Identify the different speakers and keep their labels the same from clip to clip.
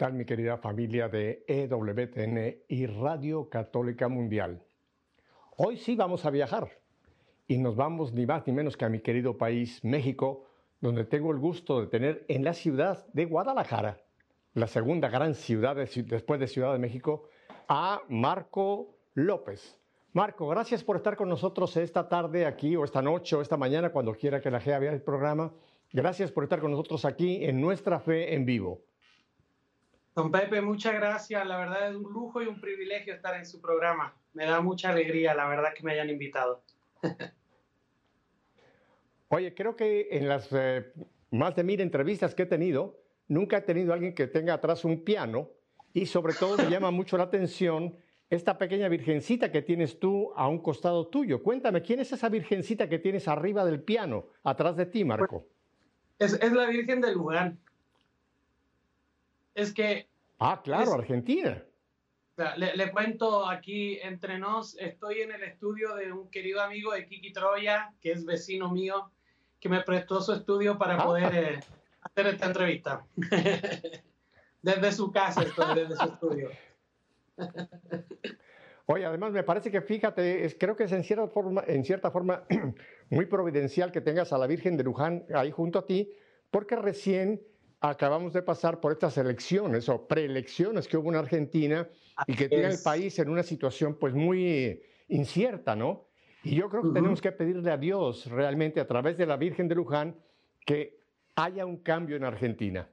Speaker 1: tal mi querida familia de EWTN y Radio Católica Mundial? Hoy sí vamos a viajar y nos vamos ni más ni menos que a mi querido país, México, donde tengo el gusto de tener en la ciudad de Guadalajara, la segunda gran ciudad después de Ciudad de México, a Marco López. Marco, gracias por estar con nosotros esta tarde aquí o esta noche o esta mañana, cuando quiera que la gente vea el programa. Gracias por estar con nosotros aquí en Nuestra Fe en Vivo.
Speaker 2: Don Pepe, muchas gracias. La verdad es un lujo y un privilegio estar en su programa. Me da mucha alegría, la verdad, que me hayan invitado.
Speaker 1: Oye, creo que en las eh, más de mil entrevistas que he tenido, nunca he tenido alguien que tenga atrás un piano y sobre todo me llama mucho la atención esta pequeña virgencita que tienes tú a un costado tuyo. Cuéntame, ¿quién es esa virgencita que tienes arriba del piano, atrás de ti, Marco?
Speaker 2: Es, es la Virgen de Luján. Es que...
Speaker 1: Ah, claro, Argentina.
Speaker 2: Le, le, cuento aquí entre nos, estoy en el estudio de un querido amigo de Kiki Troya, que es vecino mío, que me prestó su estudio para ah. poder eh, hacer esta entrevista. desde su casa estoy, desde su estudio.
Speaker 1: Oye, además me parece que fíjate, es, creo que es en cierta forma, en cierta forma muy providencial que tengas a la Virgen de Luján ahí junto a ti, porque recién acabamos de pasar por estas elecciones o preelecciones que hubo en Argentina y que tiene el país en una situación pues muy incierta, ¿no? Y yo creo que tenemos que pedirle a Dios realmente a través de la Virgen de Luján que haya un cambio en Argentina.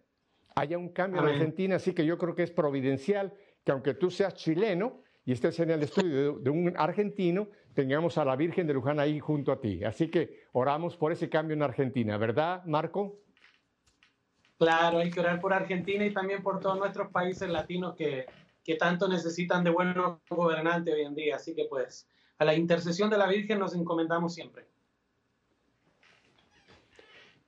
Speaker 1: Haya un cambio en Argentina, así que yo creo que es providencial que aunque tú seas chileno y estés en el estudio de, un argentino, tengamos a la Virgen de Luján ahí junto a ti. Así que oramos por ese cambio en Argentina, ¿verdad, Marco?
Speaker 2: Claro, hay que orar por Argentina y también por todos nuestros países latinos que, que tanto necesitan de buenos gobernantes hoy en día. Así que pues a la intercesión de la Virgen nos encomendamos siempre.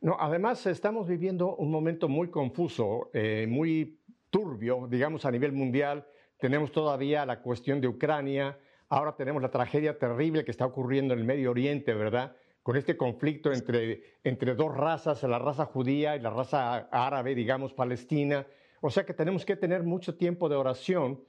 Speaker 1: No, además estamos viviendo un momento muy confuso, eh, muy turbio, digamos, a nivel mundial. Tenemos todavía la cuestión de Ucrania, ahora tenemos la tragedia terrible que está ocurriendo en el Medio Oriente, ¿verdad? Con este conflicto entre, entre dos razas, la raza judía y la raza árabe, digamos, palestina. O sea que tenemos que tener mucho tiempo de oración.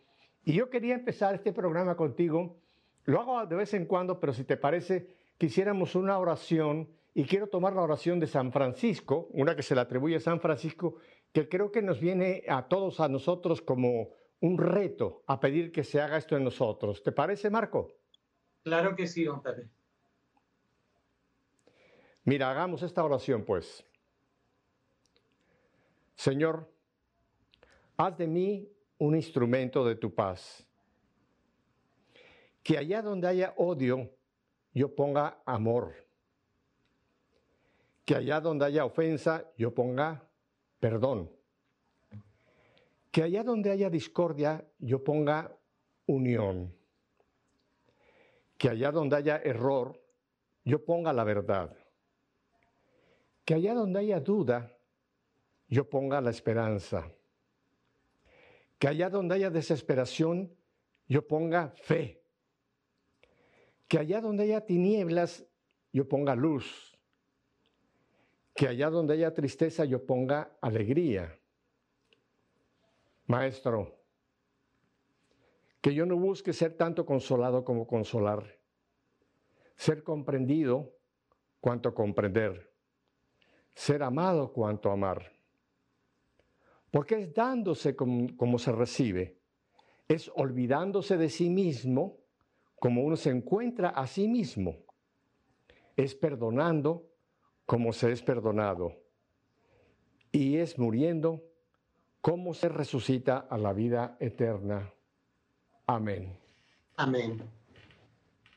Speaker 1: Y yo quería empezar este programa contigo. Lo hago de vez en cuando, pero si te parece, quisiéramos una oración y quiero tomar la oración de San Francisco, una que se le atribuye a San Francisco, que creo que nos viene a todos, a nosotros, como un reto a pedir que se haga esto en nosotros. ¿Te parece, Marco?
Speaker 2: Claro que sí, don.
Speaker 1: Mira, hagamos esta oración, pues. Señor, haz de mí un instrumento de tu paz. Que allá donde haya odio, yo ponga amor. Que allá donde haya ofensa, yo ponga perdón. Que allá donde haya discordia, yo ponga unión. Que allá donde haya error, yo ponga la verdad. Que allá donde haya duda, yo ponga la esperanza. Que allá donde haya desesperación, yo ponga fe. Que allá donde haya tinieblas, yo ponga luz que allá donde haya tristeza yo ponga alegría. Maestro, que yo no busque ser tanto consolado como consolar, ser comprendido cuanto comprender, ser amado cuanto amar. Porque es dándose como, se recibe, es olvidándose de sí mismo como uno se encuentra a sí mismo, es perdonando como se es perdonado, y es muriendo como se resucita a la vida eterna. Amén.
Speaker 2: Amén.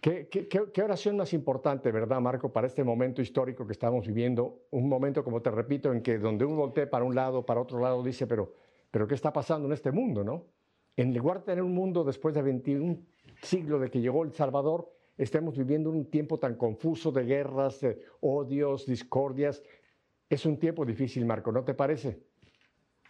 Speaker 1: ¿Qué, qué, oración más importante, verdad, Marco, para este momento histórico que estamos viviendo? Un momento, como te repito, en que donde uno voltea para un lado, para otro lado, dice, pero, pero ¿qué está pasando en este mundo, no? En lugar de tener un mundo después de 21 siglos de que llegó el Salvador, estemos viviendo un tiempo tan confuso de guerras, de odios, discordias. Es un tiempo difícil, Marco, ¿no te parece?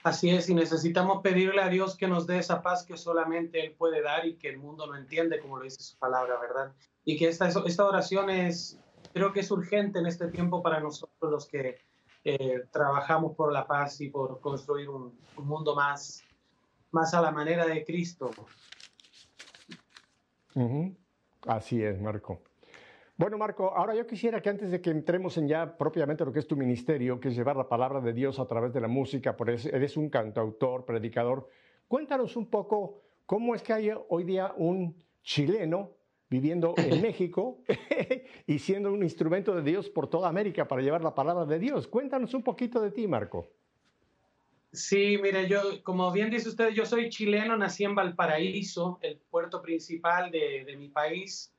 Speaker 2: Así es, y necesitamos pedirle a Dios que nos dé esa paz que solamente Él puede dar y que el mundo no entiende, como lo dice su palabra, ¿verdad? Y que esta, esta oración es, creo que es urgente en este tiempo para nosotros los que eh, trabajamos por la paz y por construir un, mundo más, más a la manera de Cristo.
Speaker 1: Así es, Marco. Bueno, Marco, ahora yo quisiera que antes de que entremos en ya propiamente lo que es tu ministerio, que es llevar la palabra de Dios a través de la música, porque eres un cantautor, predicador, cuéntanos un poco cómo es que hay hoy día un chileno viviendo en México y siendo un instrumento de Dios por toda América para llevar la palabra de Dios. Cuéntanos un poquito de ti, Marco.
Speaker 2: Sí, mire, yo, como bien dice usted, yo soy chileno, nací en Valparaíso, el puerto principal de, de mi país,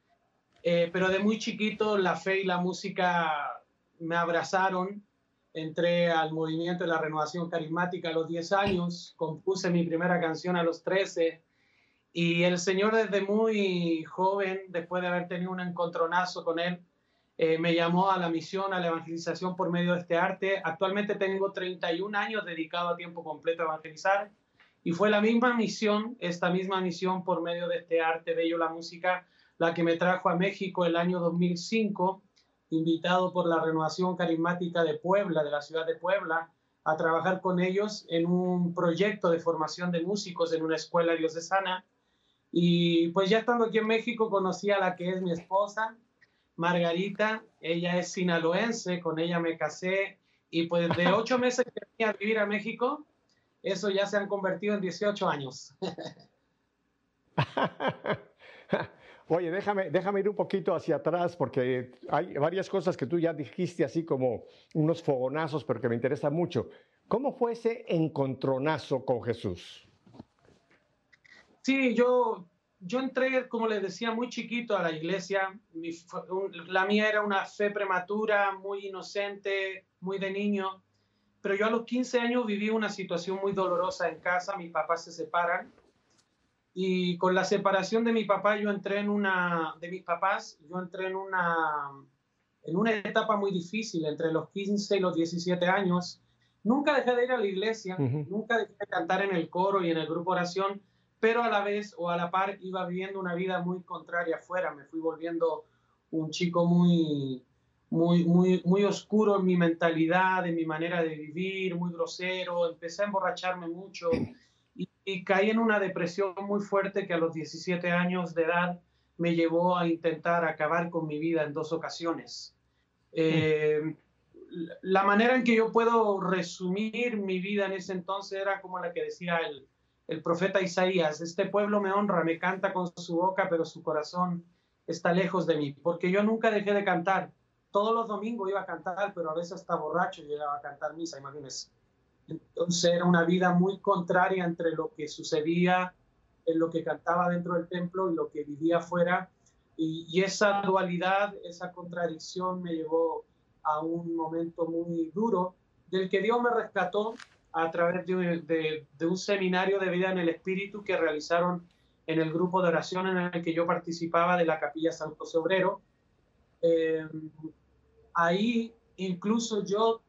Speaker 2: eh, pero de muy chiquito la fe y la música me abrazaron. Entré al movimiento de la renovación carismática a los 10 años, compuse mi primera canción a los 13 y el Señor desde muy joven, después de haber tenido un encontronazo con Él, eh, me llamó a la misión, a la evangelización por medio de este arte. Actualmente tengo 31 años dedicado a tiempo completo a evangelizar y fue la misma misión, esta misma misión por medio de este arte bello, la música, la que me trajo a México el año 2005, invitado por la Renovación Carismática de Puebla, de la ciudad de Puebla, a trabajar con ellos en un proyecto de formación de músicos en una escuela diocesana. Y pues ya estando aquí en México conocí a la que es mi esposa, Margarita, ella es sinaloense, con ella me casé y pues de ocho meses que venía a vivir a México, eso ya se han convertido en 18 años.
Speaker 1: Oye, déjame, déjame ir un poquito hacia atrás porque hay varias cosas que tú ya dijiste así como unos fogonazos, pero que me interesa mucho. ¿Cómo fue ese encontronazo con Jesús?
Speaker 2: Sí, yo yo entré, como les decía, muy chiquito a la iglesia. la mía era una fe prematura, muy inocente, muy de niño. Pero yo a los 15 años viví una situación muy dolorosa en casa. Mis papás se separan. Y con la separación de mi papá, yo entré en una, de mis papás, yo entré en una, en una etapa muy difícil entre los 15 y los 17 años. Nunca dejé de ir a la iglesia, nunca dejé de cantar en el coro y en el grupo oración, pero a la vez o a la par iba viviendo una vida muy contraria afuera. Me fui volviendo un chico muy, muy, muy, muy oscuro en mi mentalidad, en mi manera de vivir, muy grosero. Empecé a emborracharme mucho y, caí en una depresión muy fuerte que a los 17 años de edad me llevó a intentar acabar con mi vida en dos ocasiones. Eh, la manera en que yo puedo resumir mi vida en ese entonces era como la que decía el, el profeta Isaías, este pueblo me honra, me canta con su boca, pero su corazón está lejos de mí, porque yo nunca dejé de cantar. Todos los domingos iba a cantar, pero a veces hasta borracho llegaba a cantar misa, imagínense. Entonces era una vida muy contraria entre lo que sucedía en lo que cantaba dentro del templo y lo que vivía afuera. Y, esa dualidad, esa contradicción me llevó a un momento muy duro del que Dios me rescató a través de, un seminario de vida en el Espíritu que realizaron en el grupo de oración en el que yo participaba de la Capilla Santo Sobrero. Eh, ahí incluso yo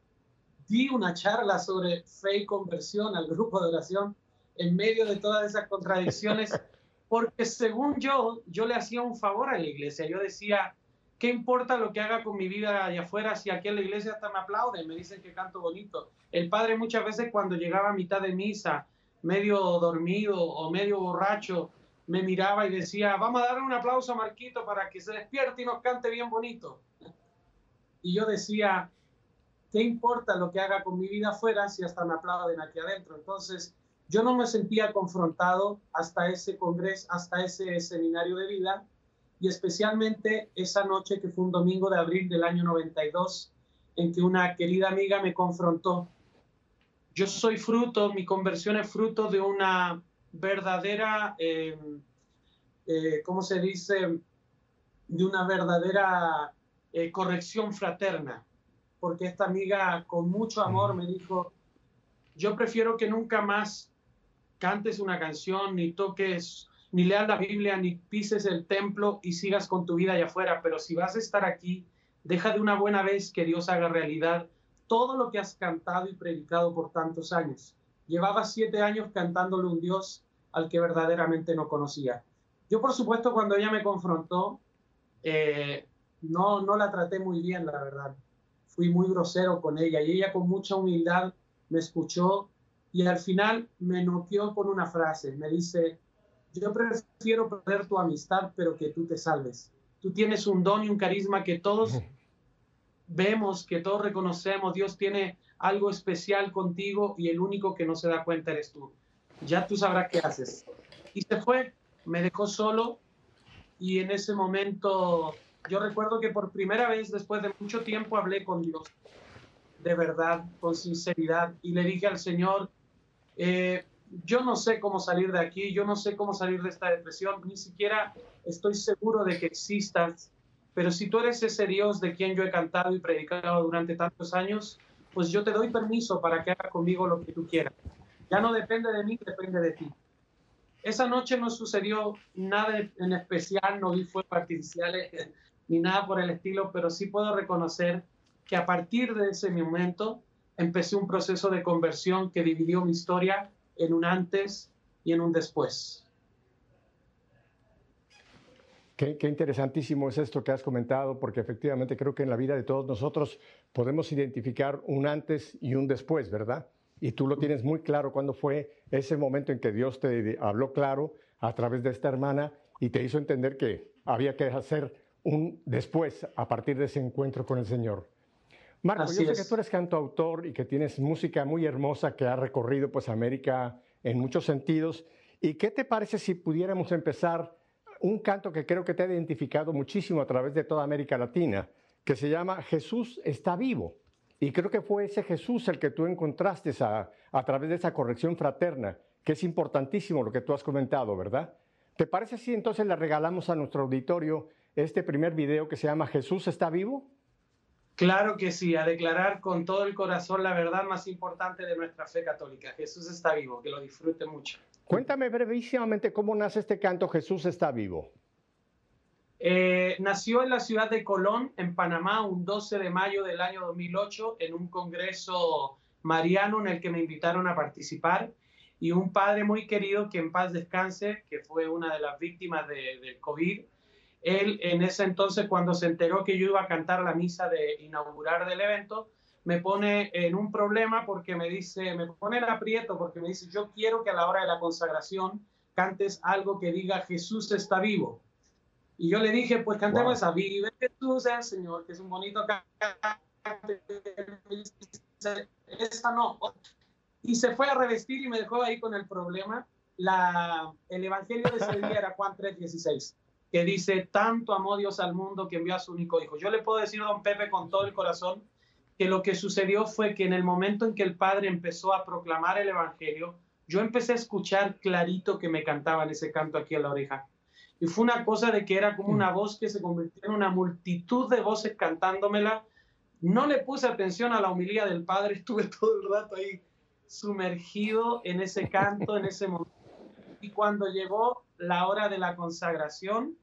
Speaker 2: di una charla sobre fe y conversión al grupo de oración en medio de todas esas contradicciones, porque según yo, yo le hacía un favor a la iglesia. Yo decía, ¿Qué importa lo que haga con mi vida allá afuera si aquí en la iglesia hasta me aplauden, me dicen que canto bonito? El padre muchas veces cuando llegaba a mitad de misa, medio dormido o medio borracho, me miraba y decía, vamos a darle un aplauso a Marquito para que se despierte y nos cante bien bonito. Y yo decía, ¿qué importa lo que haga con mi vida afuera si hasta me aplauden aquí adentro? Entonces, yo no me sentía confrontado hasta ese congreso, hasta ese seminario de vida y especialmente esa noche que fue un domingo de abril del año 92, en que una querida amiga me confrontó. Yo soy fruto, mi conversión es fruto de una verdadera, em, eh, ¿cómo se dice? De una verdadera eh, corrección fraterna, porque esta amiga con mucho amor me dijo, yo prefiero que nunca más cantes una canción ni toques ni leas la Biblia, ni pises el templo y sigas con tu vida allá afuera, pero si vas a estar aquí, deja de una buena vez que Dios haga realidad todo lo que has cantado y predicado por tantos años. Llevaba siete años cantándole un Dios al que verdaderamente no conocía. Yo, por supuesto, cuando ella me confrontó, eh, no, no la traté muy bien, la verdad. Fui muy grosero con ella y ella con mucha humildad me escuchó y al final me noqueó con una frase. Me dice, yo prefiero perder tu amistad, pero que tú te salves. Tú tienes un don y un carisma que todos vemos, que todos reconocemos. Dios tiene algo especial contigo y el único que no se da cuenta eres tú. Ya tú sabrás qué haces. Y se fue, me dejó solo y en ese momento yo recuerdo que por primera vez después de mucho tiempo hablé con Dios, de verdad, con sinceridad, y le dije al Señor, eh, yo no sé cómo salir de aquí, yo no sé cómo salir de esta depresión, ni siquiera estoy seguro de que existas, pero si tú eres ese Dios de quien yo he cantado y predicado durante tantos años, pues yo te doy permiso para que hagas conmigo lo que tú quieras. Ya no depende de mí, depende de ti. Esa noche no sucedió nada en especial, no vi fuegos artificiales ni nada por el estilo, pero sí puedo reconocer que a partir de ese momento empecé un proceso de conversión que dividió mi historia en un antes y en un después.
Speaker 1: Qué, interesantísimo es esto que has comentado, porque efectivamente creo que en la vida de todos nosotros podemos identificar un antes y un después, ¿verdad? Y tú lo tienes muy claro cuando fue ese momento en que Dios te habló claro a través de esta hermana y te hizo entender que había que hacer un después a partir de ese encuentro con el Señor. Marco, yo sé que tú eres cantautor y que tienes música muy hermosa que ha recorrido pues América en muchos sentidos. ¿Y qué te parece si pudiéramos empezar un canto que creo que te ha identificado muchísimo a través de toda América Latina, que se llama Jesús está vivo? Y creo que fue ese Jesús el que tú encontraste a, a través de esa corrección fraterna, que es importantísimo lo que tú has comentado, ¿verdad? ¿Te parece si entonces le regalamos a nuestro auditorio este primer video que se llama Jesús está vivo?
Speaker 2: Claro que sí, a declarar con todo el corazón la verdad más importante de nuestra fe católica. Jesús está vivo, que lo disfrute mucho.
Speaker 1: Cuéntame brevísimamente cómo nace este canto Jesús está vivo.
Speaker 2: Eh, nació en la ciudad de Colón, en Panamá, un 12 de mayo del año 2008, en un congreso mariano en el que me invitaron a participar. Y un padre muy querido, que en paz descanse, que fue una de las víctimas de, del COVID, él en ese entonces, cuando se enteró que yo iba a cantar la misa de inaugurar del evento, me pone en un problema porque me dice, me pone en aprieto porque me dice, yo quiero que a la hora de la consagración cantes algo que diga Jesús está vivo. Y yo le dije, pues cantemos esa, vive Jesús el Señor, que es un bonito cante. Esa no. Y se fue a revestir y me dejó ahí con el problema. La, el evangelio de ese día era Juan 3:16 que dice, tanto amó Dios al mundo que envió a su único hijo. Yo le puedo decir a don Pepe con todo el corazón que lo que sucedió fue que en el momento en que el Padre empezó a proclamar el Evangelio, yo empecé a escuchar clarito que me cantaban ese canto aquí a la oreja. Y fue una cosa de que era como una voz que se convirtió en una multitud de voces cantándomela. No le puse atención a la humilía del Padre, estuve todo el rato ahí sumergido en ese canto, en ese momento. Y cuando llegó la hora de la consagración.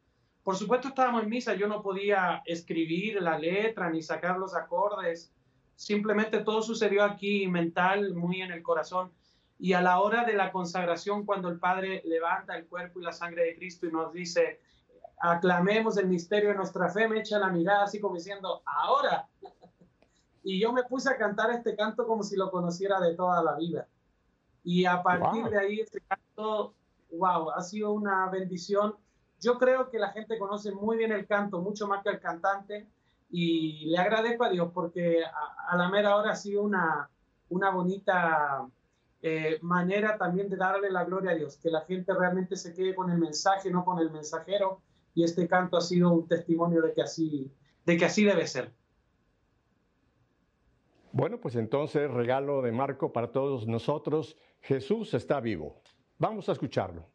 Speaker 2: Por supuesto estábamos en misa, yo no podía escribir la letra ni sacar los acordes, simplemente todo sucedió aquí mental, muy en el corazón. Y a la hora de la consagración, cuando el Padre levanta el cuerpo y la sangre de Cristo y nos dice, aclamemos el misterio de nuestra fe, me echa la mirada así como diciendo, ahora. Y yo me puse a cantar este canto como si lo conociera de toda la vida. Y a partir de ahí, este canto wow, ha sido una bendición. Yo creo que la gente conoce muy bien el canto, mucho más que el cantante, y le agradezco a Dios porque a, la mera hora ha sido una, una bonita eh, manera también de darle la gloria a Dios, que la gente realmente se quede con el mensaje, no con el mensajero, y este canto ha sido un testimonio de que así, de que así debe ser.
Speaker 1: Bueno, pues entonces regalo de Marco para todos nosotros, Jesús está vivo. Vamos a escucharlo.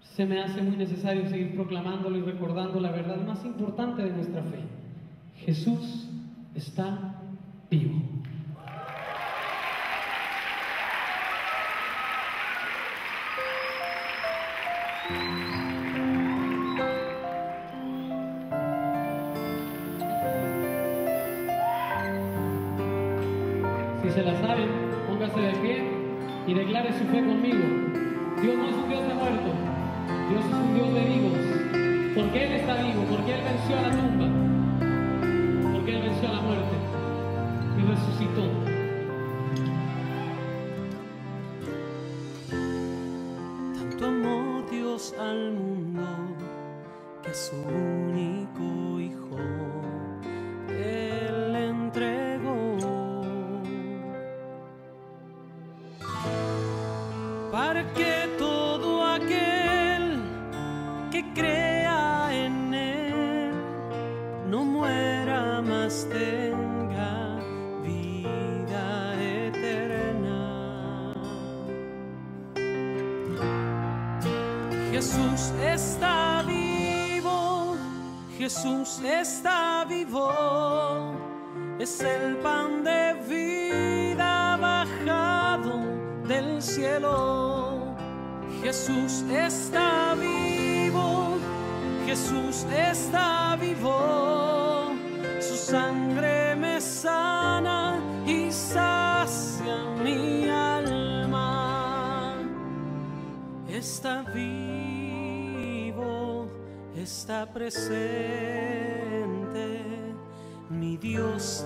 Speaker 3: Se me hace muy necesario seguir proclamándolo y recordando la verdad más importante de nuestra fe. Jesús está vivo. Porque Él venció a la tumba. Porque Él venció a la muerte. Y resucitó.
Speaker 4: Tanto amó Dios al mundo que su único hijo Él entregó. Para que tenga vida eterna. Jesús está vivo, Jesús está vivo, es el pan de vida bajado del cielo. Jesús está vivo, Jesús está vivo sangre me sana y sacia mi alma. Está vivo, está presente, mi Dios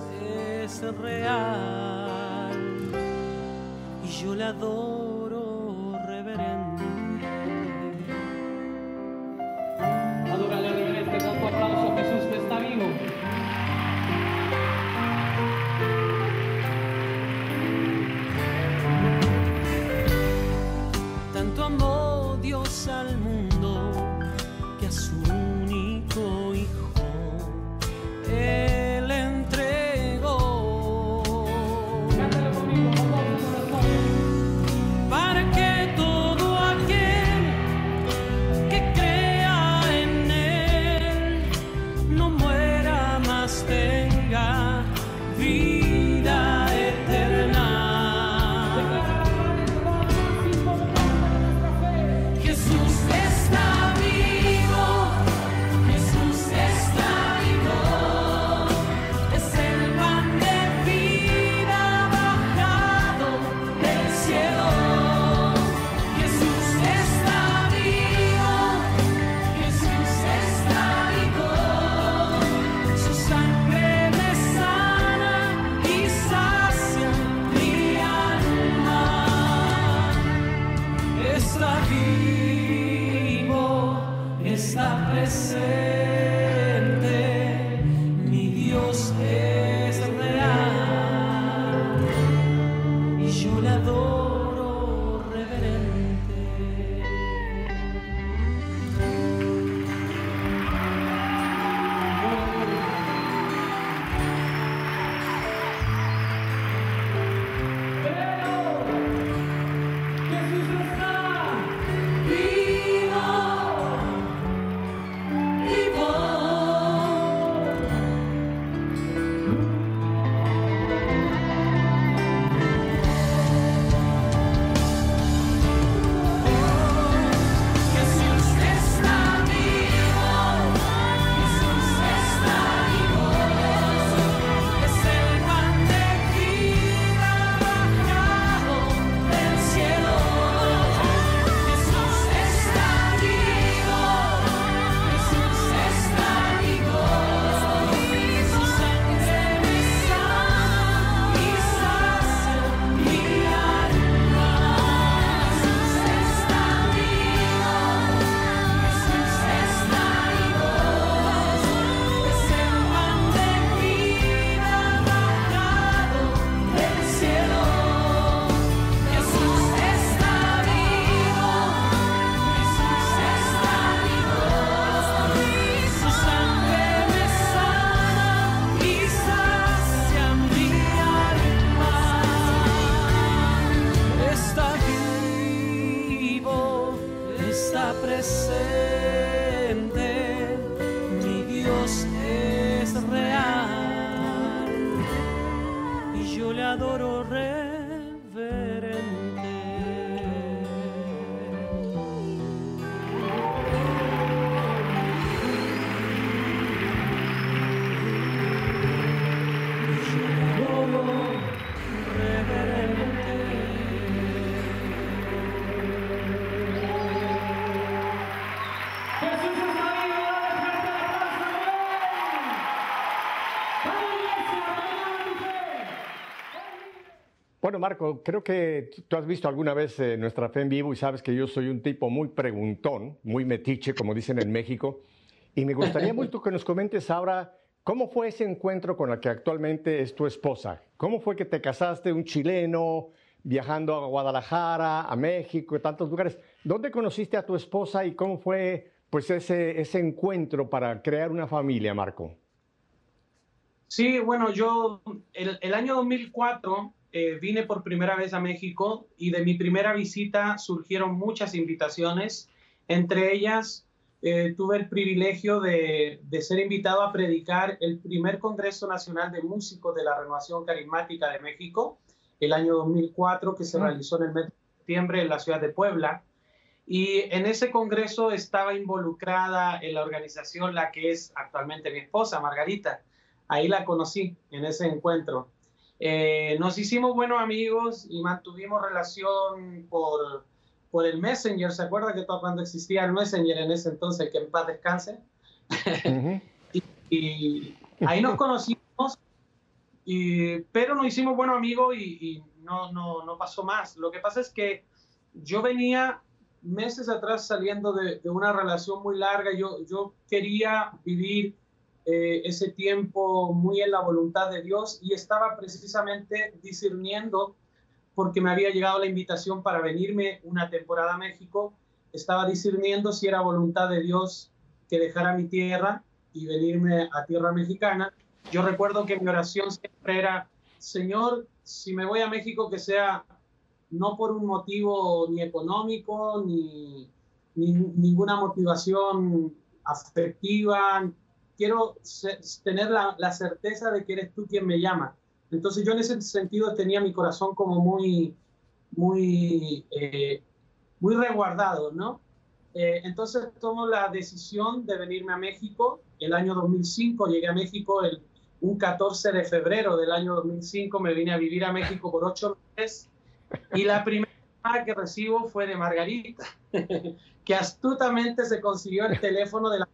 Speaker 4: es real y yo
Speaker 5: la doy.
Speaker 1: Marco, creo que tú has visto alguna vez eh, nuestra fe en vivo y sabes que yo soy un tipo muy preguntón, muy metiche, como dicen en México. Y me gustaría mucho que nos comentes ahora cómo fue ese encuentro con la que actualmente es tu esposa. ¿Cómo fue que te casaste, un chileno, viajando a Guadalajara, a México, y tantos lugares? ¿Dónde conociste a tu esposa y cómo fue pues, ese, ese encuentro para crear una familia, Marco?
Speaker 2: Sí, bueno, yo el año 2004 eh, vine por primera vez a México y de mi primera visita surgieron muchas invitaciones. Entre ellas, eh, tuve el privilegio de, de, ser invitado a predicar el primer Congreso Nacional de Músicos de la Renovación Carismática de México, el año 2004, que se mm. realizó en el mes de septiembre en la ciudad de Puebla. Y en ese congreso estaba involucrada en la organización la que es actualmente mi esposa, Margarita. Ahí la conocí en ese encuentro. Eh, nos hicimos buenos amigos y mantuvimos relación por, por el Messenger. ¿Se acuerda que todo cuando existía el Messenger en ese entonces, que en paz descanse? y, ahí nos conocimos, y, pero nos hicimos buenos amigos y, y no, no, no, pasó más. Lo que pasa es que yo venía meses atrás saliendo de, de una relación muy larga. Yo, yo quería vivir eh, ese tiempo muy en la voluntad de Dios y estaba precisamente discerniendo porque me había llegado la invitación para venirme una temporada a México, estaba discerniendo si era voluntad de Dios que dejara mi tierra y venirme a tierra mexicana. Yo recuerdo que mi oración siempre era, Señor, si me voy a México, que sea no por un motivo ni económico, ni, ni ninguna motivación afectiva, quiero tener la, certeza de que eres tú quien me llama. Entonces yo en ese sentido tenía mi corazón como muy, muy, eh, muy resguardado, ¿no? Eh, entonces tomo la decisión de venirme a México. El año 2005 llegué a México el, un 14 de febrero del año 2005. Me vine a vivir a México por ocho meses y la primera que recibo fue de Margarita, que astutamente se consiguió el teléfono de la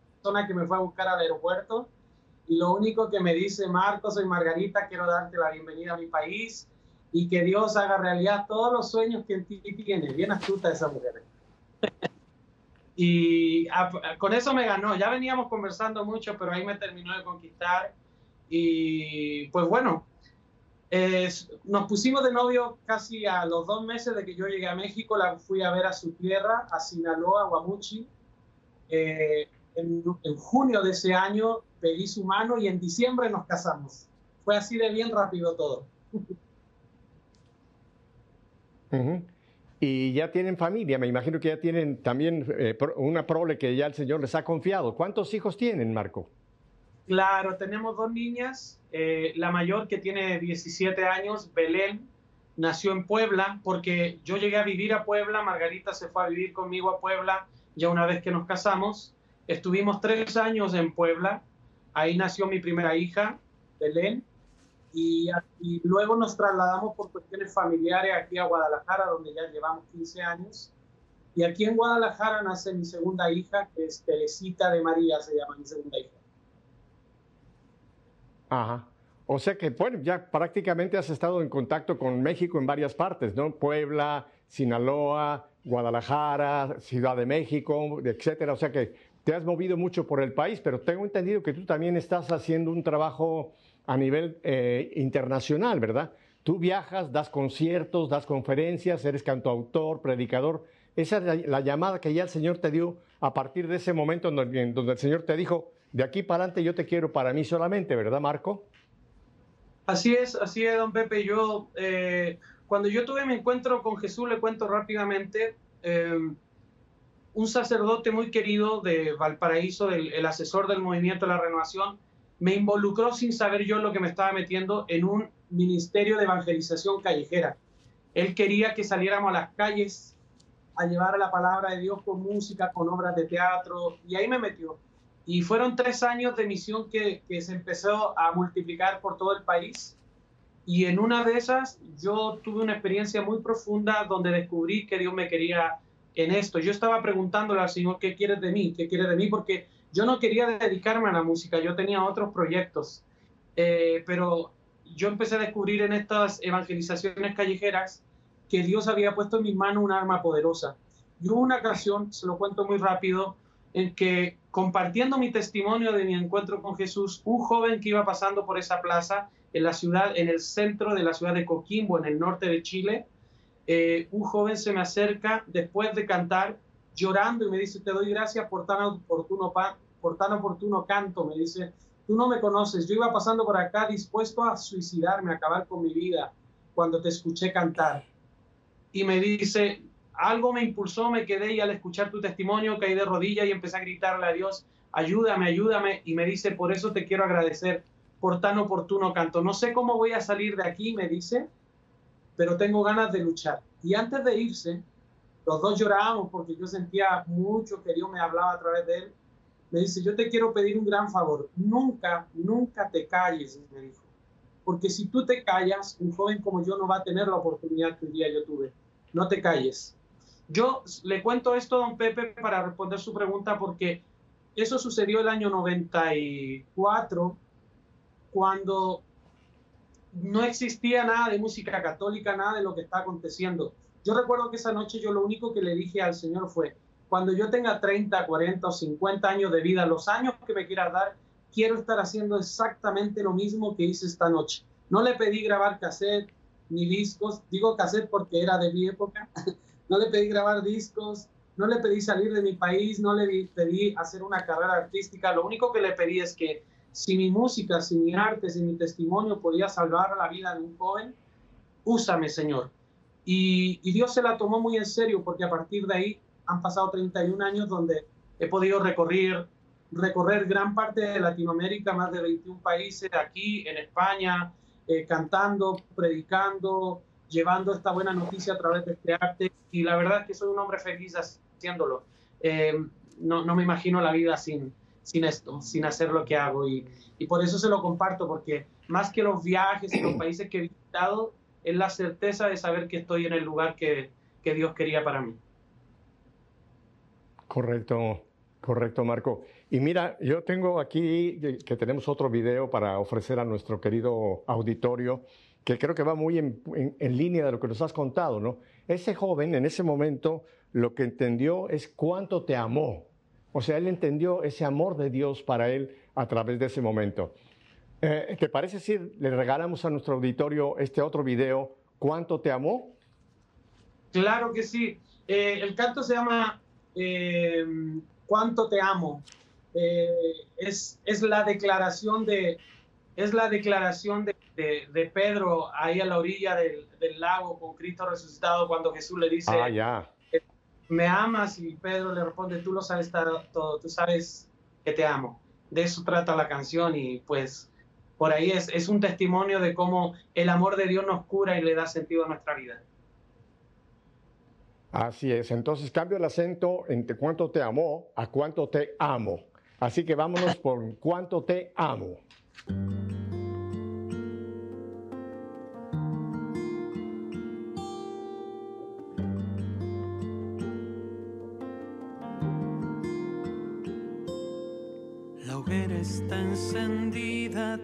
Speaker 2: que me fue a buscar al aeropuerto y lo único que me dice, Marcos, soy Margarita, quiero darte la bienvenida a mi país y que Dios haga realidad todos los sueños que en ti tiene. Bien astuta esa mujer. y con eso me ganó. Ya veníamos conversando mucho, pero ahí me terminó de conquistar. Y pues bueno, nos pusimos de novio casi a los dos meses de que yo llegué a México. La fui a ver a su tierra, a Sinaloa, Guamuchi. Eh, en, junio de ese año pedí su mano y en diciembre nos casamos. Fue así de bien rápido todo.
Speaker 1: Y ya tienen familia, me imagino que ya tienen también eh, una prole que ya el Señor les ha confiado. ¿Cuántos hijos tienen, Marco?
Speaker 2: Claro, tenemos dos niñas. Eh, la mayor que tiene 17 años, Belén, nació en Puebla porque yo llegué a vivir a Puebla, Margarita se fue a vivir conmigo a Puebla ya una vez que nos casamos Estuvimos tres años en Puebla, ahí nació mi primera hija, Belén, y, y, luego nos trasladamos por cuestiones familiares aquí a Guadalajara, donde ya llevamos 15 años. Y aquí en Guadalajara nace mi segunda hija, que es Teresita de María, se llama mi segunda hija.
Speaker 1: Ajá. O sea que, bueno, ya prácticamente has estado en contacto con México en varias partes, ¿no? Puebla, Sinaloa, Guadalajara, Ciudad de México, etcétera. O sea que te has movido mucho por el país, pero tengo entendido que tú también estás haciendo un trabajo a nivel eh, internacional, ¿verdad? Tú viajas, das conciertos, das conferencias, eres cantautor, predicador. Esa es la, llamada que ya el Señor te dio a partir de ese momento en donde, el Señor te dijo, de aquí para adelante yo te quiero para mí solamente, ¿verdad, Marco?
Speaker 2: Así es, así es, don Pepe. Yo, eh, cuando yo tuve mi encuentro con Jesús, le cuento rápidamente, eh, un sacerdote muy querido de Valparaíso, el, asesor del movimiento de la renovación, me involucró sin saber yo lo que me estaba metiendo en un ministerio de evangelización callejera. Él quería que saliéramos a las calles a llevar la palabra de Dios con música, con obras de teatro, y ahí me metió. Y fueron tres años de misión que, que se empezó a multiplicar por todo el país. Y en una de esas yo tuve una experiencia muy profunda donde descubrí que Dios me quería en esto. Yo estaba preguntándole al Señor, ¿qué quiere de mí? ¿Qué quiere de mí? Porque yo no quería dedicarme a la música, yo tenía otros proyectos. Eh, pero yo empecé a descubrir en estas evangelizaciones callejeras que Dios había puesto en mis manos un arma poderosa. Y hubo una ocasión, se lo cuento muy rápido, en que compartiendo mi testimonio de mi encuentro con Jesús, un joven que iba pasando por esa plaza en la ciudad, en el centro de la ciudad de Coquimbo, en el norte de Chile, eh, un joven se me acerca después de cantar llorando y me dice, te doy gracias por tan oportuno, por tan oportuno canto, me dice, tú no me conoces, yo iba pasando por acá dispuesto a suicidarme, a acabar con mi vida cuando te escuché cantar. Y me dice, algo me impulsó, me quedé y al escuchar tu testimonio caí de rodillas y empecé a gritarle a Dios, ayúdame, ayúdame. Y me dice, por eso te quiero agradecer por tan oportuno canto. No sé cómo voy a salir de aquí, me dice, pero tengo ganas de luchar. Y antes de irse, los dos llorábamos porque yo sentía mucho que Dios me hablaba a través de él. Me dice, yo te quiero pedir un gran favor. Nunca, nunca te calles, me dijo. Porque si tú te callas, un joven como yo no va a tener la oportunidad que un día yo tuve. No te calles. Yo le cuento esto a don Pepe para responder su pregunta porque eso sucedió el año 94, cuando no existía nada de música católica, nada de lo que está aconteciendo. Yo recuerdo que esa noche yo lo único que le dije al Señor fue, cuando yo tenga 30, 40 o 50 años de vida, los años que me quieras dar, quiero estar haciendo exactamente lo mismo que hice esta noche. No le pedí grabar cassette ni discos, digo cassette porque era de mi época, no le pedí grabar discos, no le pedí salir de mi país, no le pedí hacer una carrera artística, lo único que le pedí es que si mi música, si mi arte, si mi testimonio podía salvar la vida de un joven, úsame, Señor. Y, Dios se la tomó muy en serio porque a partir de ahí han pasado 31 años donde he podido recorrer, recorrer gran parte de Latinoamérica, más de 21 países, aquí en España, eh, cantando, predicando, llevando esta buena noticia a través de este arte. Y la verdad es que soy un hombre feliz haciéndolo. Eh, no, no, me imagino la vida sin, sin esto, sin hacer lo que hago. Y, y, por eso se lo comparto, porque más que los viajes y los países que he visitado, es la certeza de saber que estoy en el lugar que, que Dios quería para mí.
Speaker 1: Correcto, correcto, Marco. Y mira, yo tengo aquí que tenemos otro video para ofrecer a nuestro querido auditorio que creo que va muy en, línea de lo que nos has contado, ¿no? Ese joven en ese momento lo que entendió es cuánto te amó. O sea, él entendió ese amor de Dios para él a través de ese momento. Eh, ¿Te parece si le regalamos a nuestro auditorio este otro video, ¿Cuánto te amó?
Speaker 2: Claro que sí. Eh, el canto se llama eh, ¿Cuánto te amo? es, es la declaración de, es la declaración de, de, Pedro ahí a la orilla del, del, lago con Cristo resucitado cuando Jesús le dice,
Speaker 1: ah, ya.
Speaker 2: Me amas y Pedro le responde, tú lo sabes todo, tú sabes que te amo. De eso trata la canción y pues por ahí es, es un testimonio de cómo el amor de Dios nos cura y le da sentido a nuestra vida.
Speaker 1: Así es, entonces cambio el acento entre cuánto te amó a cuánto te amo. Así que vámonos por cuánto te amo.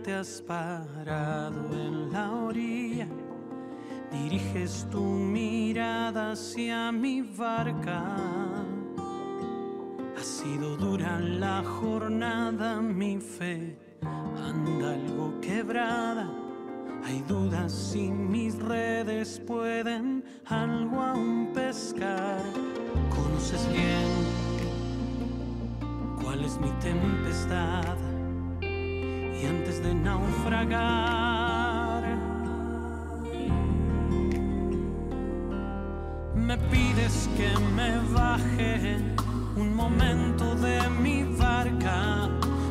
Speaker 5: Te has parado en la orilla. Diriges tu mirada hacia mi barca. Ha sido dura la jornada, mi fe anda algo quebrada. Hay dudas si mis redes pueden algo aún pescar. Conoces bien cuál es mi tempestad. Antes de naufragar, me pides que me baje un momento de mi barca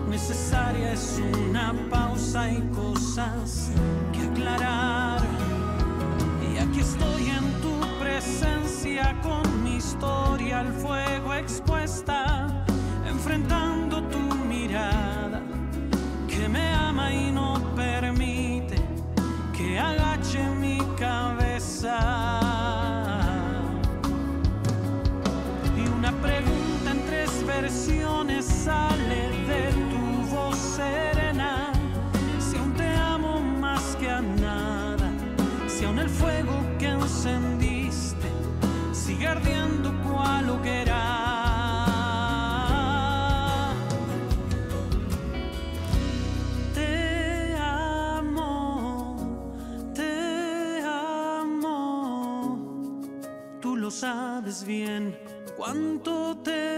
Speaker 5: necesaria es una pausa y cosas que aclarar. Y aquí estoy en tu presencia con mi historia sabes bien cuánto te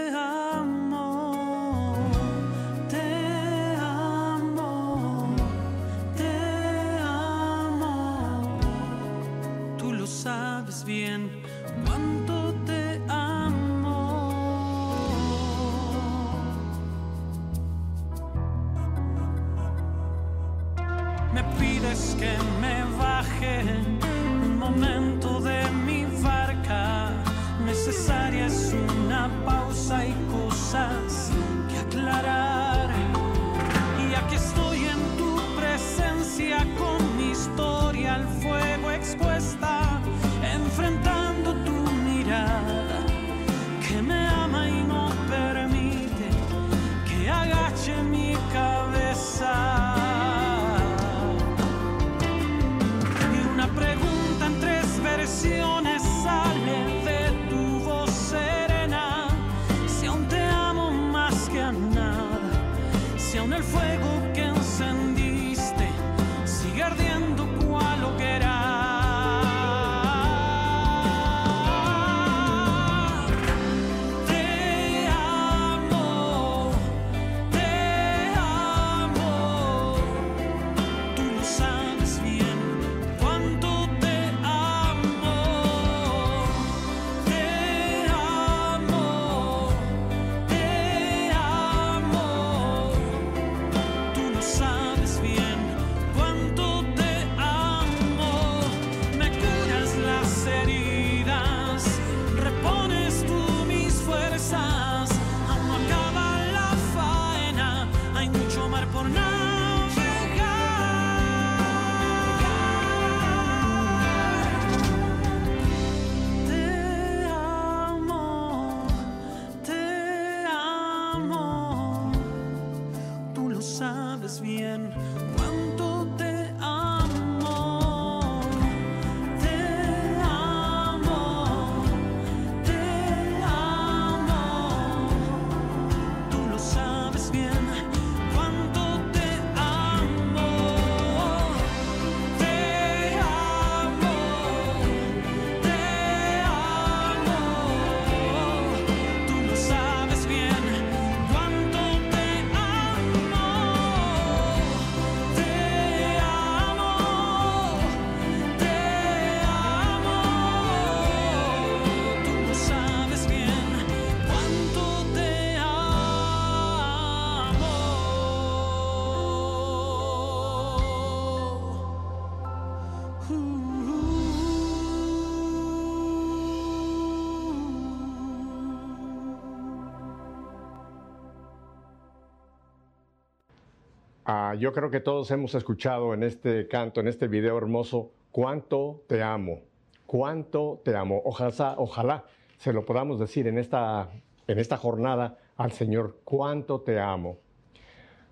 Speaker 1: Ah, yo creo que todos hemos escuchado en este canto, en este video hermoso, cuánto te amo, cuánto te amo. Ojalá, ojalá se lo podamos decir en esta, en esta jornada al Señor, cuánto te amo.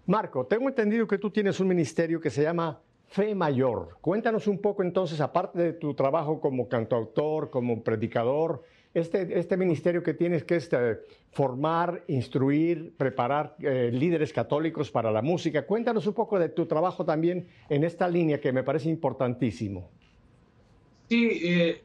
Speaker 1: Marco, tengo entendido que tú tienes un ministerio que se llama Fe Mayor. Cuéntanos un poco entonces, aparte de tu trabajo como cantautor, como predicador, este, este ministerio que tienes que es eh, formar, instruir, preparar eh, líderes católicos para la música. Cuéntanos un poco de tu trabajo también en esta línea que me parece importantísimo.
Speaker 2: Sí, eh,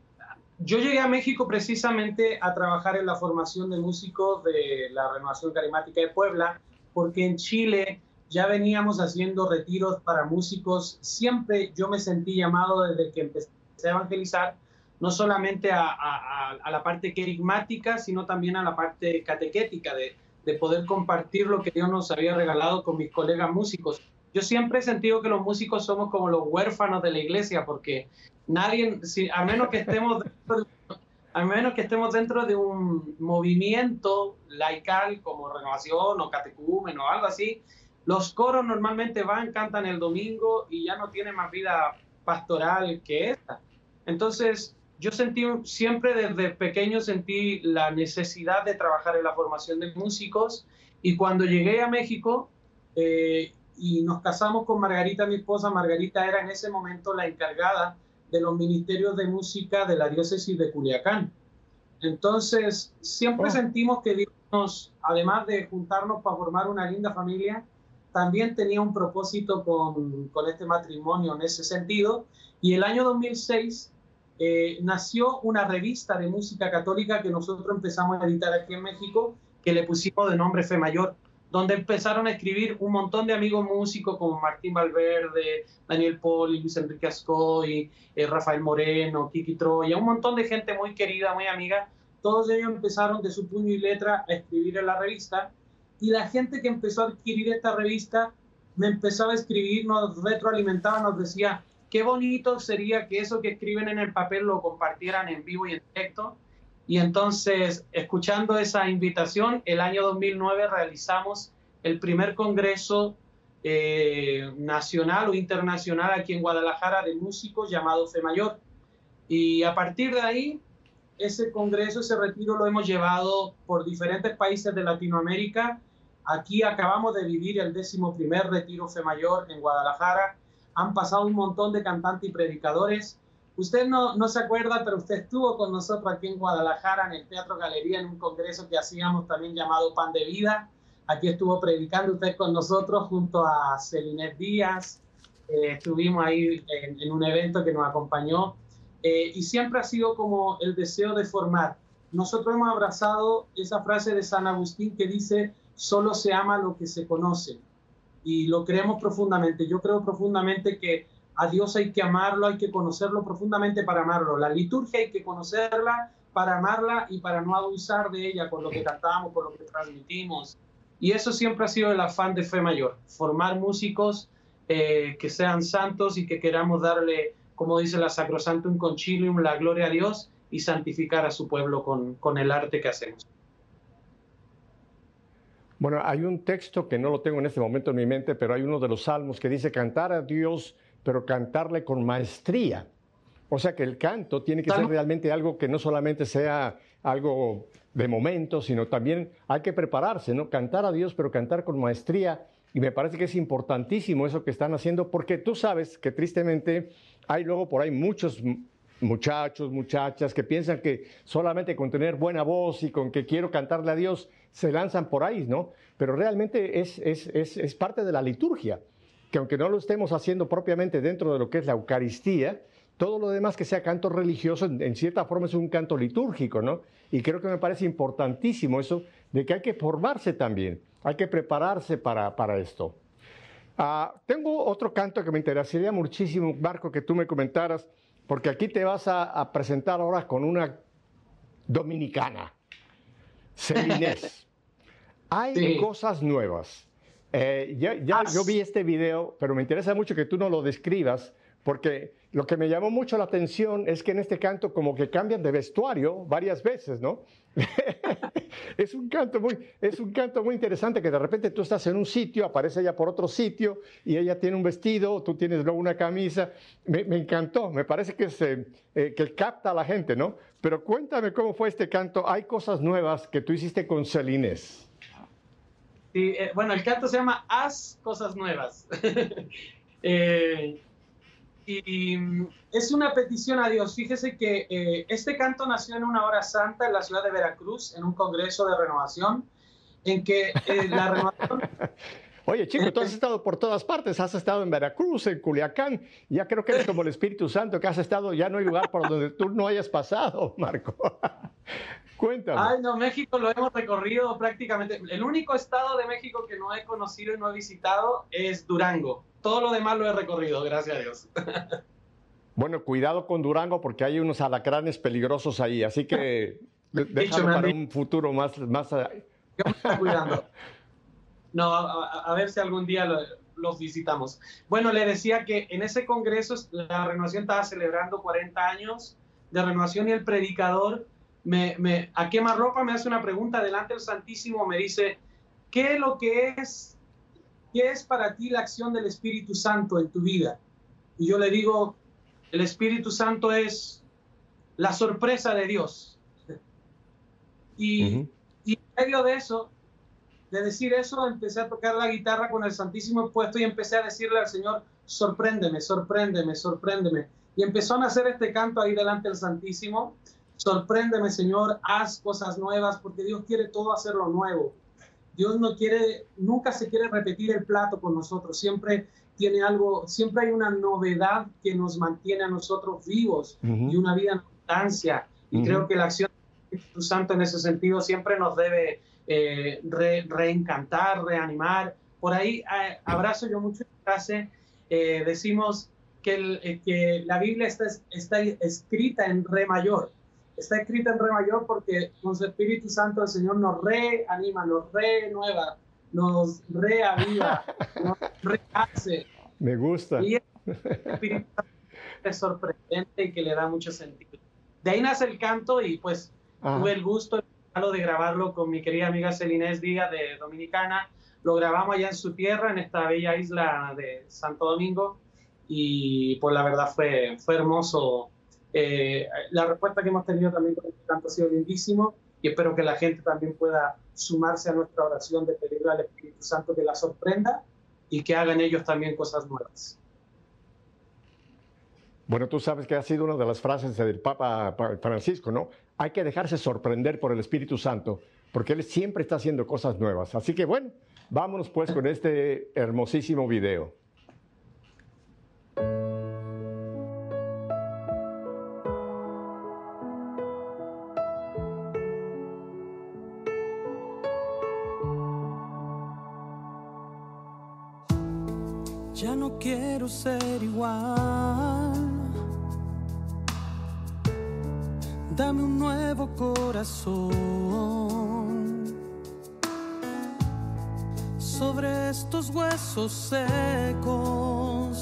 Speaker 2: yo llegué a México precisamente a trabajar en la formación de músicos de la Renovación Carismática de Puebla, porque en Chile ya veníamos haciendo retiros para músicos. Siempre yo me sentí llamado desde que empecé a evangelizar, no solamente a, a, a la parte querigmática, sino también a la parte catequética, de, de poder compartir lo que Dios nos había regalado con mis colegas músicos. Yo siempre he sentido que los músicos somos como los huérfanos de la iglesia, porque nadie, si, a menos que estemos dentro de, a menos que estemos dentro de un movimiento laical como renovación o catecumen o algo así, los coros normalmente van, cantan el domingo y ya no tienen más vida pastoral que esta. Entonces, yo sentí siempre desde pequeño sentí la necesidad de trabajar en la formación de músicos y cuando llegué a México eh, y nos casamos con Margarita, mi esposa, Margarita era en ese momento la encargada de los ministerios de música de la diócesis de Culiacán. Entonces, siempre
Speaker 1: Oh.
Speaker 2: sentimos que Dios nos, además de juntarnos para formar una linda familia, también tenía un propósito con, con este matrimonio en ese sentido. Y el año 2006 eh, nació una revista de música católica que nosotros empezamos a editar aquí en México, que le pusimos de nombre Fe Mayor, donde empezaron a escribir un montón de amigos músicos como Martín Valverde, Daniel Poli, Luis Enrique Ascoy, eh, Rafael Moreno, Kiki Troya, un montón de gente muy querida, muy amiga. Todos ellos empezaron de su puño y letra a escribir en la revista y la gente que empezó a adquirir esta revista me empezaba a escribir, nos retroalimentaba, nos decía, qué bonito sería que eso que escriben en el papel lo compartieran en vivo y en directo. Y entonces, escuchando esa invitación, el año 2009 realizamos el primer congreso eh, nacional o internacional aquí en Guadalajara de músicos llamado Fe Mayor. Y a partir de ahí, ese congreso, ese retiro lo hemos llevado por diferentes países de Latinoamérica. Aquí acabamos de vivir el décimo primer retiro Fe Mayor en Guadalajara. Han pasado un montón de cantantes y predicadores. Usted no, no se acuerda, pero usted estuvo con nosotros aquí en Guadalajara, en el Teatro Galería, en un congreso que hacíamos también llamado Pan de Vida. Aquí estuvo predicando usted con nosotros junto a Celinet Díaz. Eh, estuvimos ahí en, en, un evento que nos acompañó. Eh, y siempre ha sido como el deseo de formar. Nosotros hemos abrazado esa frase de San Agustín que dice, solo se ama lo que se conoce. Y lo creemos profundamente. Yo creo profundamente que a Dios hay que amarlo, hay que conocerlo profundamente para amarlo. La liturgia hay que conocerla para amarla y para no abusar de ella con lo que cantamos, con lo que transmitimos. Y eso siempre ha sido el afán de Fe Mayor, formar músicos eh, que sean santos y que queramos darle, como dice la Sacrosantum Concilium, la gloria a Dios y santificar a su pueblo con, con el arte que hacemos.
Speaker 1: Bueno, hay un texto que no lo tengo en este momento en mi mente, pero hay uno de los salmos que dice cantar a Dios, pero cantarle con maestría. O sea que el canto tiene que ser realmente algo que no solamente sea algo de momento, sino también hay que prepararse, ¿no? Cantar a Dios, pero cantar con maestría. Y me parece que es importantísimo eso que están haciendo, porque tú sabes que tristemente hay luego por ahí muchos muchachos, muchachas que piensan que solamente con tener buena voz y con que quiero cantarle a Dios se lanzan por ahí, ¿no? Pero realmente es, es, es, parte de la liturgia, que aunque no lo estemos haciendo propiamente dentro de lo que es la Eucaristía, todo lo demás que sea canto religioso, en, cierta forma es un canto litúrgico, ¿no? Y creo que me parece importantísimo eso de que hay que formarse también, hay que prepararse para, para esto. Uh, tengo otro canto que me interesaría muchísimo, Marco, que tú me comentaras, porque aquí te vas a, a presentar ahora con una dominicana, Celinés. Hay sí. cosas nuevas. Eh, ya, ya yo vi este video, pero me interesa mucho que tú no lo describas, porque lo que me llamó mucho la atención es que en este canto como que cambian de vestuario varias veces, ¿no? es, un canto muy, es un canto muy interesante que de repente tú estás en un sitio, aparece ella por otro sitio y ella tiene un vestido, tú tienes luego una camisa. Me, encantó, me parece que, se, eh, que capta a la gente, ¿no? Pero cuéntame cómo fue este canto. Hay cosas nuevas que tú hiciste con Celines.
Speaker 2: Eh, bueno, el canto se llama Haz Cosas Nuevas. eh, y es una petición a Dios. Fíjese que eh, este canto nació en una hora santa en la ciudad de Veracruz, en un congreso de renovación, en que eh, la renovación...
Speaker 1: Oye, chico, tú has estado por todas partes, has estado en Veracruz, en Culiacán, ya creo que eres como el Espíritu Santo, que has estado, ya no hay lugar por donde tú no hayas pasado, Marco. Cuéntame.
Speaker 2: Ay, no, México lo hemos recorrido prácticamente. El único estado de México que no he conocido y no he visitado es Durango. Todo lo demás lo he recorrido, gracias a Dios.
Speaker 1: Bueno, cuidado con Durango porque hay unos alacranes peligrosos ahí, así que déjalo para un futuro más... más...
Speaker 2: Yo me estoy cuidando. No, a, a, ver si algún día lo, los visitamos. Bueno, le decía que en ese congreso la renovación estaba celebrando 40 años de renovación y el predicador me, me, a quemarropa me hace una pregunta delante del Santísimo, me dice, ¿qué es lo que es, qué es para ti la acción del Espíritu Santo en tu vida? Y yo le digo, el Espíritu Santo es la sorpresa de Dios. Y, uh -huh. y en medio de eso, de decir eso, empecé a tocar la guitarra con el Santísimo puesto y empecé a decirle al Señor, sorpréndeme, sorpréndeme, sorpréndeme. Y empezó a nacer este canto ahí delante del Santísimo. Sorpréndeme, Señor, haz cosas nuevas, porque Dios quiere todo hacerlo nuevo. Dios no quiere, nunca se quiere repetir el plato con nosotros, siempre tiene algo, siempre hay una novedad que nos mantiene a nosotros vivos y una vida en abundancia. Y creo que la acción del Espíritu Santo en ese sentido siempre nos debe eh, reencantar, reanimar. Por ahí eh, abrazo yo mucho en clase, eh, decimos que, que, la Biblia está, está escrita en re mayor. Está escrita en re mayor porque con su Espíritu Santo el Señor nos reanima, nos renueva, nos reaviva, nos rehace.
Speaker 1: Me gusta.
Speaker 2: Y el es sorprendente y que le da mucho sentido. De ahí nace el canto y pues tuve el gusto de grabarlo con mi querida amiga Celinés Díaz de Dominicana. Lo grabamos allá en su tierra, en esta bella isla de Santo Domingo. Y pues la verdad fue, fue hermoso. Eh, la respuesta que hemos tenido también con este canto ha sido lindísimo y espero que la gente también pueda sumarse a nuestra oración de pedirle al Espíritu Santo que la sorprenda y que hagan ellos también cosas nuevas.
Speaker 1: Bueno, tú sabes que ha sido una de las frases del Papa Francisco, ¿no? Hay que dejarse sorprender por el Espíritu Santo, porque Él siempre está haciendo cosas nuevas. Así que bueno, vámonos pues con este hermosísimo video.
Speaker 5: Ya no quiero ser igual dame un nuevo corazón. Sobre estos huesos secos,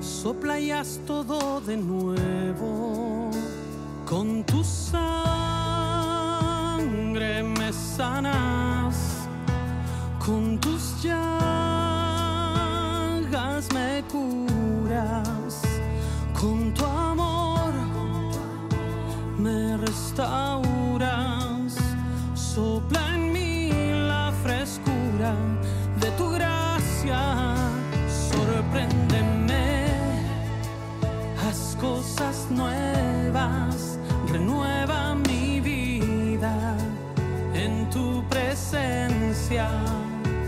Speaker 5: sopla y todo de nuevo. Con tu sangre me sanas, con tus llagas restauras, sopla en mí la frescura de tu gracia, sorpréndeme, haz cosas nuevas, renueva mi vida en tu presencia,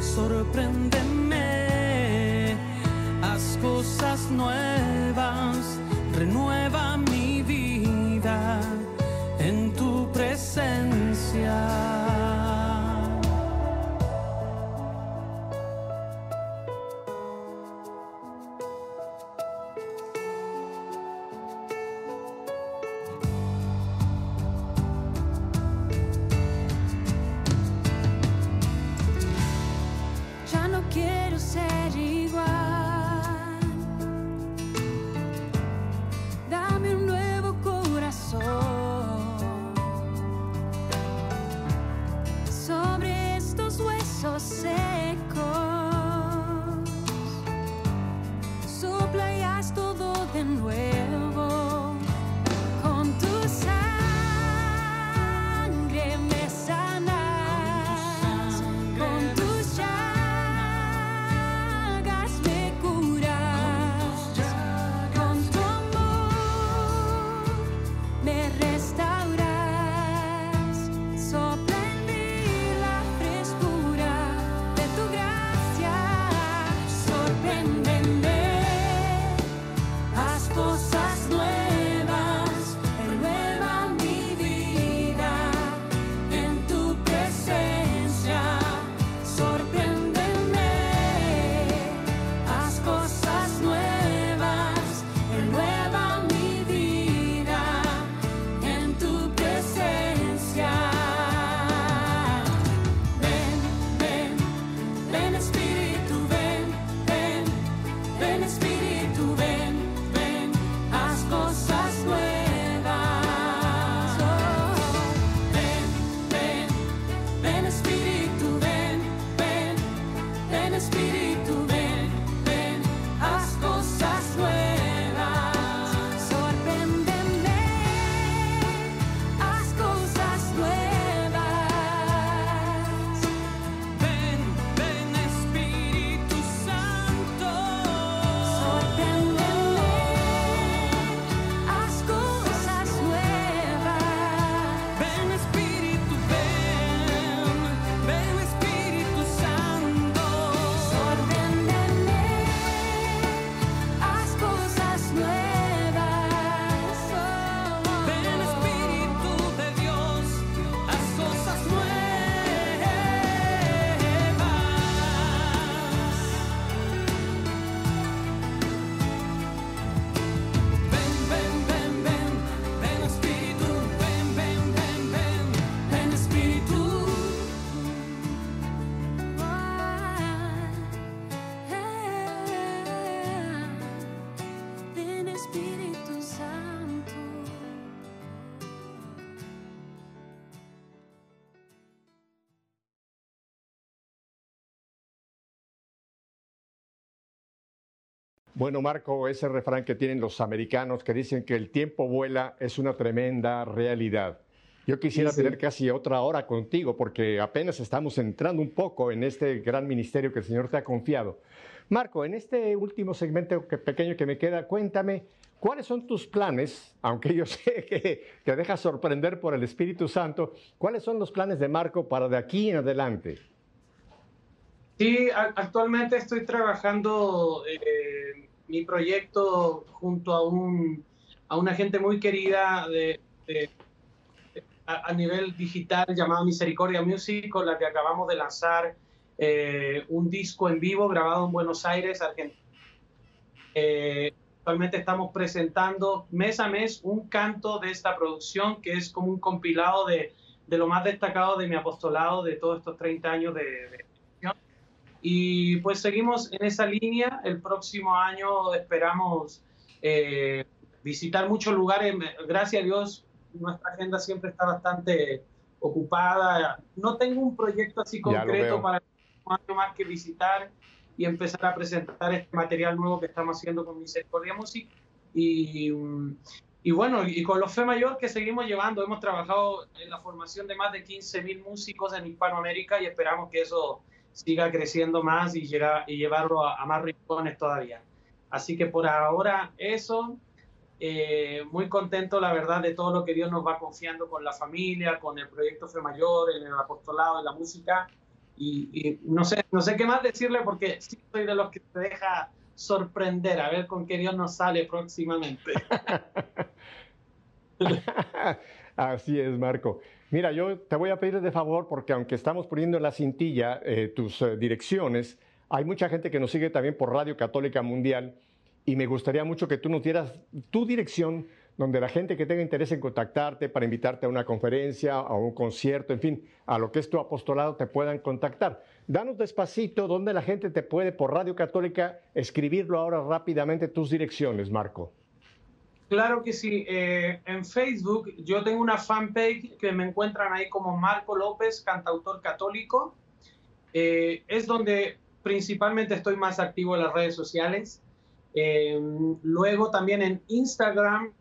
Speaker 5: sorpréndeme, haz cosas nuevas,
Speaker 1: Bueno, Marco, ese refrán que tienen los americanos que dicen que el tiempo vuela es una tremenda realidad. Yo quisiera tener casi otra hora contigo porque apenas estamos entrando un poco en este gran ministerio que el Señor te ha confiado. Marco, en este último segmento pequeño que me queda, cuéntame cuáles son tus planes, aunque yo sé que te dejas sorprender por el Espíritu Santo, cuáles son los planes de Marco para de aquí en adelante.
Speaker 2: Sí, actualmente estoy trabajando eh, mi proyecto junto a, un, a una gente muy querida de, a, nivel digital llamado Misericordia Music, con la que acabamos de lanzar eh, un disco en vivo grabado en Buenos Aires, Argentina. Eh, actualmente estamos presentando mes a mes un canto de esta producción que es como un compilado de, de lo más destacado de mi apostolado de todos estos 30 años de y pues seguimos en esa línea. El próximo año esperamos eh, visitar muchos lugares. Gracias a Dios, nuestra agenda siempre está bastante ocupada. No tengo un proyecto así concreto para el año más que visitar y empezar a presentar este material nuevo que estamos haciendo con Misericordia Music. Y, y bueno, y con los Fe Mayor que seguimos llevando, hemos trabajado en la formación de más de 15.000 músicos en Hispanoamérica y esperamos que eso siga creciendo más y, llega, y llevarlo a, más rincones todavía. Así que por ahora eso, eh, muy contento la verdad de todo lo que Dios nos va confiando con la familia, con el proyecto Fe Mayor, en el apostolado, en la música. Y, no, sé, no sé qué más decirle porque sí soy de los que te deja sorprender, a ver con qué Dios nos sale próximamente.
Speaker 1: Así es, Marco. Mira, yo te voy a pedir de favor porque aunque estamos poniendo en la cintilla eh, tus eh, direcciones, hay mucha gente que nos sigue también por Radio Católica Mundial y me gustaría mucho que tú nos dieras tu dirección donde la gente que tenga interés en contactarte para invitarte a una conferencia, a un concierto, en fin, a lo que es tu apostolado, te puedan contactar. Danos despacito donde la gente te puede por Radio Católica escribirlo ahora rápidamente tus direcciones, Marco.
Speaker 2: Claro que sí. Eh, en Facebook yo tengo una fanpage que me encuentran ahí como Marco López, cantautor católico. Eh, es donde principalmente estoy más activo en las redes sociales. Eh, luego también en Instagram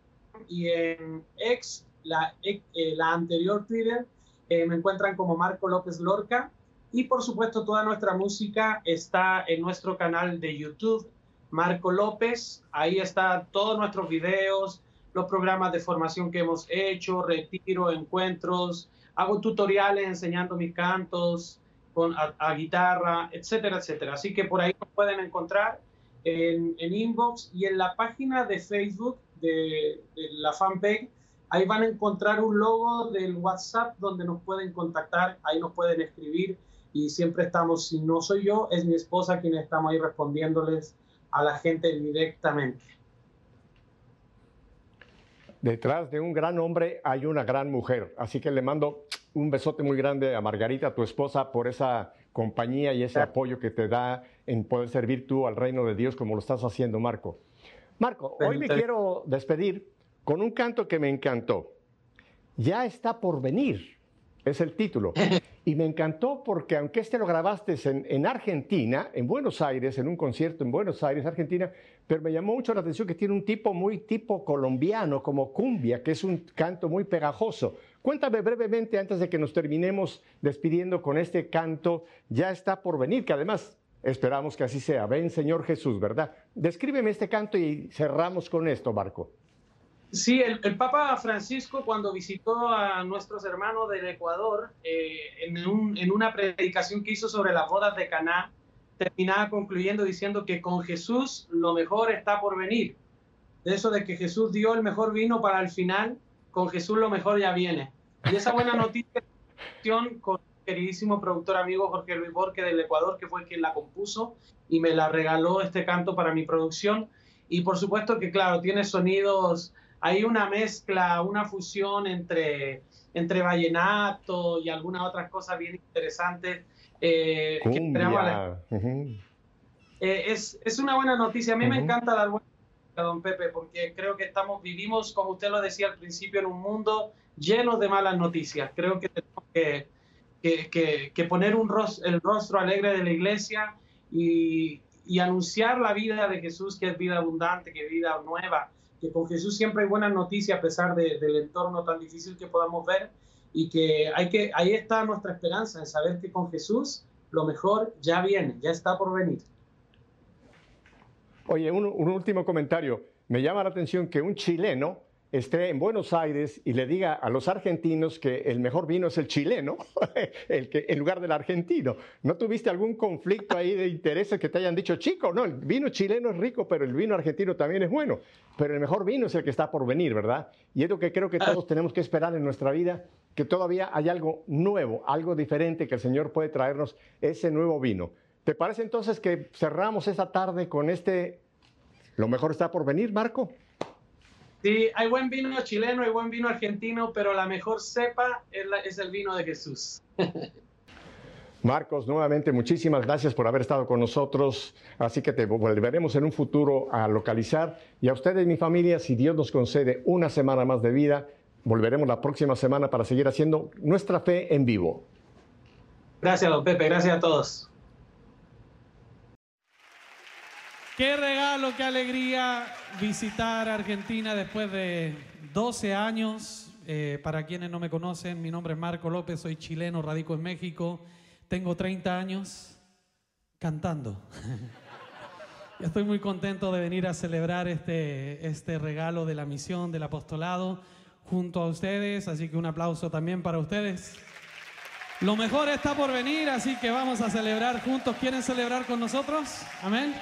Speaker 2: y en X, la, la anterior Twitter, me encuentran como Marco López Lorca. Y por supuesto toda nuestra música está en nuestro canal de YouTube Marco López. Ahí están todos nuestros videos, los programas de formación que hemos hecho, retiro, encuentros, hago tutoriales enseñando mis cantos con, a, guitarra, etcétera, etcétera. Así que por ahí pueden encontrar en, inbox y en la página de Facebook de, de la fanpage. Ahí van a encontrar un logo del WhatsApp donde nos pueden contactar, ahí nos pueden escribir y siempre estamos, si no soy yo, es mi esposa quien estamos ahí respondiéndoles a la gente directamente.
Speaker 1: Detrás de un gran hombre hay una gran mujer, así que le mando un besote muy grande a Margarita, tu esposa, por esa compañía y ese apoyo que te da en poder servir tú al reino de Dios como lo estás haciendo, Marco. Marco, hoy me quiero despedir con un canto que me encantó. Ya está por venir, es el título. Y me encantó porque aunque este lo grabaste en, Argentina, en Buenos Aires, en un concierto en Buenos Aires, Argentina, pero me llamó mucho la atención que tiene un tipo muy tipo colombiano, como cumbia, que es un canto muy pegajoso. Cuéntame brevemente, antes de que nos terminemos despidiendo con este canto, ya está por venir, que además esperamos que así sea. Ven, Señor Jesús, ¿verdad? Descríbeme este canto y cerramos con esto, Marco.
Speaker 2: Sí, el, Papa Francisco cuando visitó a nuestros hermanos del Ecuador, eh, en, una predicación que hizo sobre las bodas de Caná, terminaba concluyendo diciendo que con Jesús lo mejor está por venir. De eso de que Jesús dio el mejor vino para el final, con Jesús lo mejor ya viene. Y esa buena noticia con el queridísimo productor amigo Jorge Luis Borque del Ecuador, que fue quien la compuso y me la regaló este canto para mi producción. Y por supuesto que, claro, tiene sonidos hay una mezcla, una fusión entre, entre vallenato y algunas otras cosas bien interesantes. Eh, eh, es, es, una buena noticia. A mí me encanta dar buena noticia, don Pepe, porque creo que estamos, vivimos, como usted lo decía al principio, en un mundo lleno de malas noticias. Creo que tenemos que, que, que, poner un el rostro alegre de la iglesia y, y anunciar la vida de Jesús, que es vida abundante, que es vida nueva, que con Jesús siempre hay buenas noticias a pesar del entorno tan difícil que podamos ver y que, hay que ahí está nuestra esperanza en saber que con Jesús lo mejor ya viene, ya está por venir.
Speaker 1: Oye, un, un último comentario. Me llama la atención que un chileno esté en Buenos Aires y le diga a los argentinos que el mejor vino es el chileno, el que, en lugar del argentino. ¿No tuviste algún conflicto ahí de intereses que te hayan dicho, chico, no, el vino chileno es rico, pero el vino argentino también es bueno? Pero el mejor vino es el que está por venir, ¿verdad? Y es lo que creo que todos tenemos que esperar en nuestra vida, que todavía hay algo nuevo, algo diferente que el Señor puede traernos, ese nuevo vino. ¿Te parece entonces que cerramos esta tarde con este, lo mejor está por venir, Marco?
Speaker 2: Sí, hay buen vino chileno, hay buen vino argentino, pero la mejor cepa es, el vino de Jesús.
Speaker 1: Marcos, nuevamente muchísimas gracias por haber estado con nosotros. Así que te volveremos en un futuro a localizar. Y a ustedes, mi familia, si Dios nos concede una semana más de vida, volveremos la próxima semana para seguir haciendo nuestra fe en vivo.
Speaker 2: Gracias, don Pepe. Gracias a todos.
Speaker 5: Qué regalo, qué alegría visitar Argentina después de 12 años. Eh, para quienes no me conocen, mi nombre es Marco López, soy chileno, radico en México, tengo 30 años cantando. Estoy muy contento de venir a celebrar este, este regalo de la misión del apostolado junto a ustedes, así que un aplauso también para ustedes. Lo mejor está por venir, así que vamos a celebrar juntos. ¿Quieren celebrar con nosotros? Amén.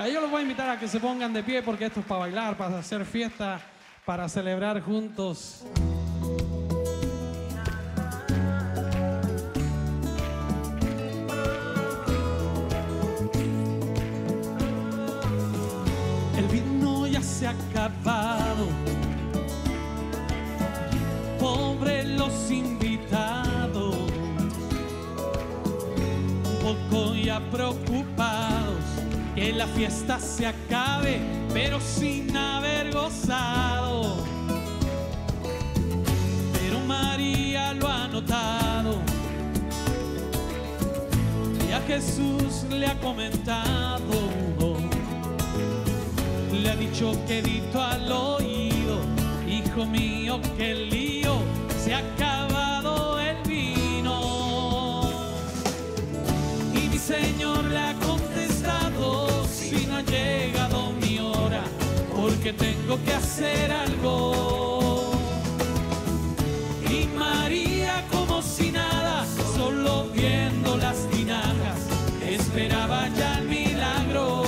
Speaker 5: A ellos los voy a invitar a que se pongan de pie porque esto es para bailar, para hacer fiesta, para celebrar juntos. El vino ya se ha acabado. Pobre los invitados, un poco ya preocupados la fiesta se acabe, pero sin haber gozado. Pero María lo ha notado y a Jesús le ha comentado, le ha dicho quedito al oído, hijo mío, que el lío se acabado el vino. Y mi Señor le ha llegado mi hora, porque tengo que hacer algo. Y María como si nada, solo viendo las tinajas, esperaba ya el milagro.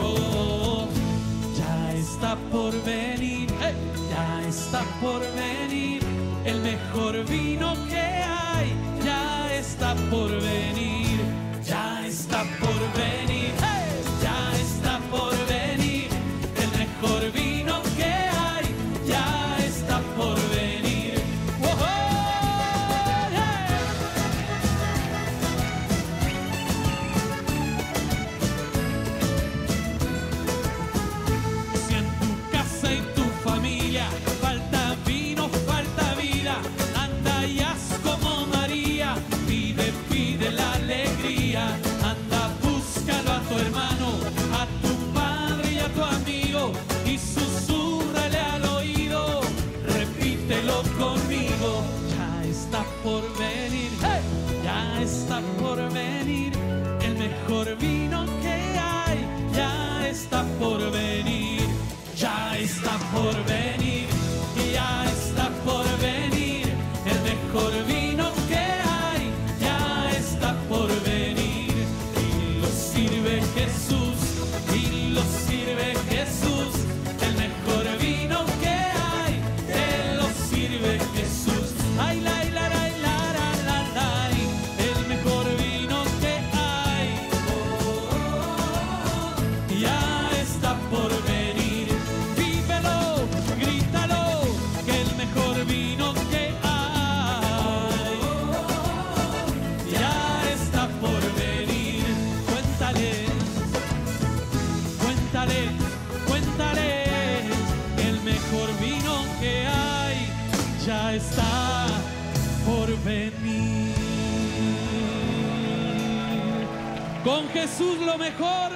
Speaker 5: Oh, ya está por venir, ya está por venir, el mejor vino que hay, ya está por venir, mejor ya viene. Amén.